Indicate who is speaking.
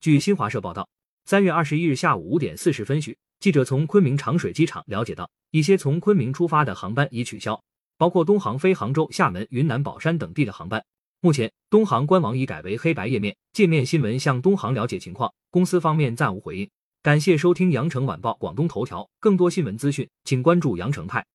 Speaker 1: 据新华社报道，三月二十一日下午五点四十分许，记者从昆明长水机场了解到，一些从昆明出发的航班已取消，包括东航飞杭州、厦门、云南保山等地的航班。目前，东航官网已改为黑白页面，界面新闻向东航了解情况，公司方面暂无回应。感谢收听羊城晚报广东头条，更多新闻资讯，请关注羊城派。